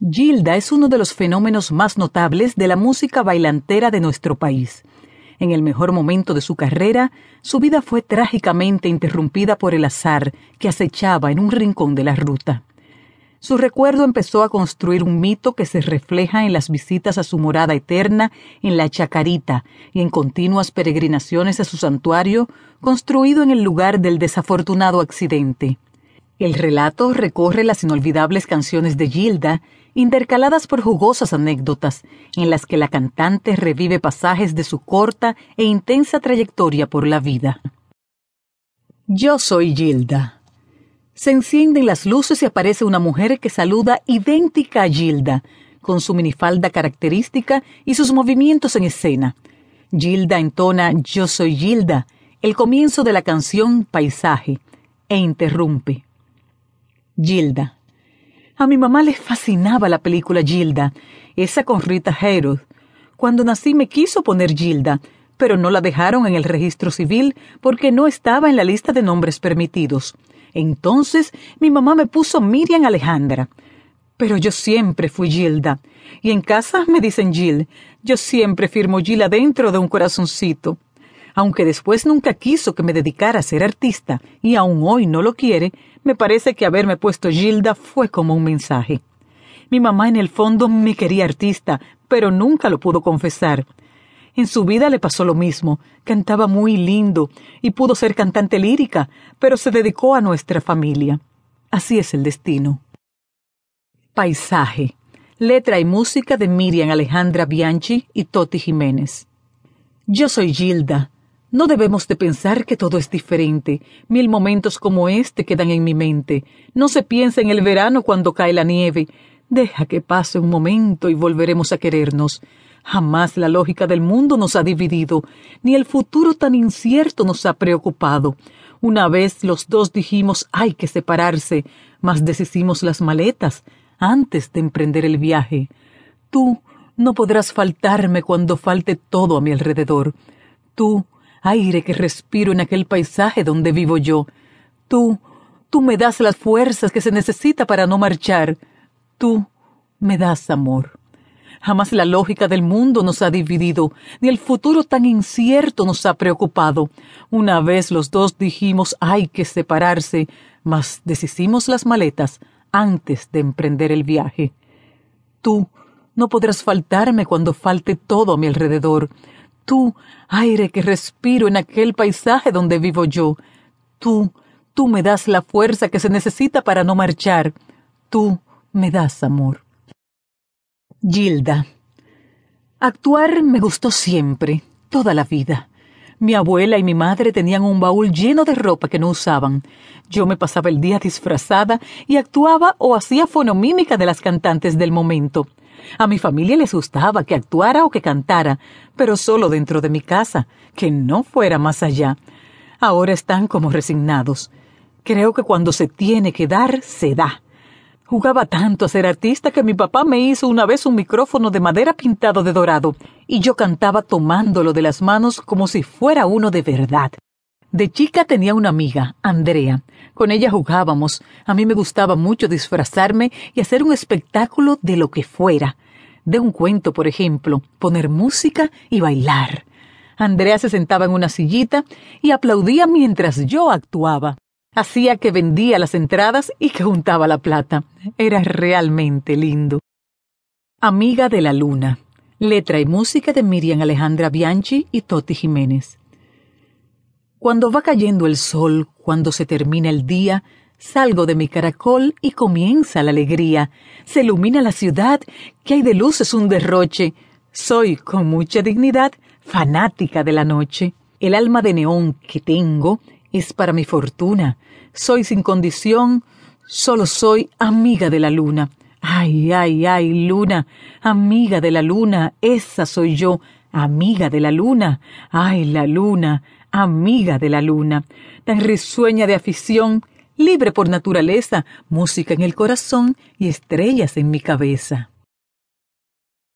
Gilda es uno de los fenómenos más notables de la música bailantera de nuestro país. En el mejor momento de su carrera, su vida fue trágicamente interrumpida por el azar que acechaba en un rincón de la ruta. Su recuerdo empezó a construir un mito que se refleja en las visitas a su morada eterna en la Chacarita y en continuas peregrinaciones a su santuario construido en el lugar del desafortunado accidente. El relato recorre las inolvidables canciones de Gilda, intercaladas por jugosas anécdotas, en las que la cantante revive pasajes de su corta e intensa trayectoria por la vida. Yo soy Gilda. Se encienden las luces y aparece una mujer que saluda idéntica a Gilda, con su minifalda característica y sus movimientos en escena. Gilda entona Yo soy Gilda, el comienzo de la canción Paisaje, e interrumpe. Gilda. A mi mamá le fascinaba la película Gilda, esa con Rita Hayworth. Cuando nací me quiso poner Gilda, pero no la dejaron en el registro civil porque no estaba en la lista de nombres permitidos. Entonces mi mamá me puso Miriam Alejandra. Pero yo siempre fui Gilda. Y en casa me dicen Gil. Yo siempre firmo Gilda dentro de un corazoncito. Aunque después nunca quiso que me dedicara a ser artista, y aún hoy no lo quiere, me parece que haberme puesto Gilda fue como un mensaje. Mi mamá en el fondo me quería artista, pero nunca lo pudo confesar. En su vida le pasó lo mismo. Cantaba muy lindo y pudo ser cantante lírica, pero se dedicó a nuestra familia. Así es el destino. Paisaje. Letra y música de Miriam Alejandra Bianchi y Toti Jiménez. Yo soy Gilda, no debemos de pensar que todo es diferente. Mil momentos como este quedan en mi mente. No se piensa en el verano cuando cae la nieve. Deja que pase un momento y volveremos a querernos. Jamás la lógica del mundo nos ha dividido, ni el futuro tan incierto nos ha preocupado. Una vez los dos dijimos hay que separarse, mas deshicimos las maletas antes de emprender el viaje. Tú no podrás faltarme cuando falte todo a mi alrededor. Tú aire que respiro en aquel paisaje donde vivo yo. Tú, tú me das las fuerzas que se necesita para no marchar. Tú me das amor. Jamás la lógica del mundo nos ha dividido, ni el futuro tan incierto nos ha preocupado. Una vez los dos dijimos hay que separarse, mas deshicimos las maletas antes de emprender el viaje. Tú no podrás faltarme cuando falte todo a mi alrededor tú, aire que respiro en aquel paisaje donde vivo yo. Tú, tú me das la fuerza que se necesita para no marchar. Tú me das amor. Gilda. Actuar me gustó siempre, toda la vida. Mi abuela y mi madre tenían un baúl lleno de ropa que no usaban. Yo me pasaba el día disfrazada y actuaba o hacía fonomímica de las cantantes del momento. A mi familia les gustaba que actuara o que cantara, pero solo dentro de mi casa, que no fuera más allá. Ahora están como resignados. Creo que cuando se tiene que dar, se da. Jugaba tanto a ser artista que mi papá me hizo una vez un micrófono de madera pintado de dorado, y yo cantaba tomándolo de las manos como si fuera uno de verdad. De chica tenía una amiga, Andrea. Con ella jugábamos. A mí me gustaba mucho disfrazarme y hacer un espectáculo de lo que fuera. De un cuento, por ejemplo, poner música y bailar. Andrea se sentaba en una sillita y aplaudía mientras yo actuaba. Hacía que vendía las entradas y que juntaba la plata. Era realmente lindo. Amiga de la Luna. Letra y música de Miriam Alejandra Bianchi y Toti Jiménez. Cuando va cayendo el sol, cuando se termina el día, salgo de mi caracol y comienza la alegría. Se ilumina la ciudad, que hay de luces un derroche. Soy, con mucha dignidad, fanática de la noche. El alma de neón que tengo es para mi fortuna. Soy sin condición, solo soy amiga de la luna. Ay, ay, ay, luna, amiga de la luna, esa soy yo, amiga de la luna. Ay, la luna, amiga de la luna, tan risueña de afición, libre por naturaleza, música en el corazón y estrellas en mi cabeza.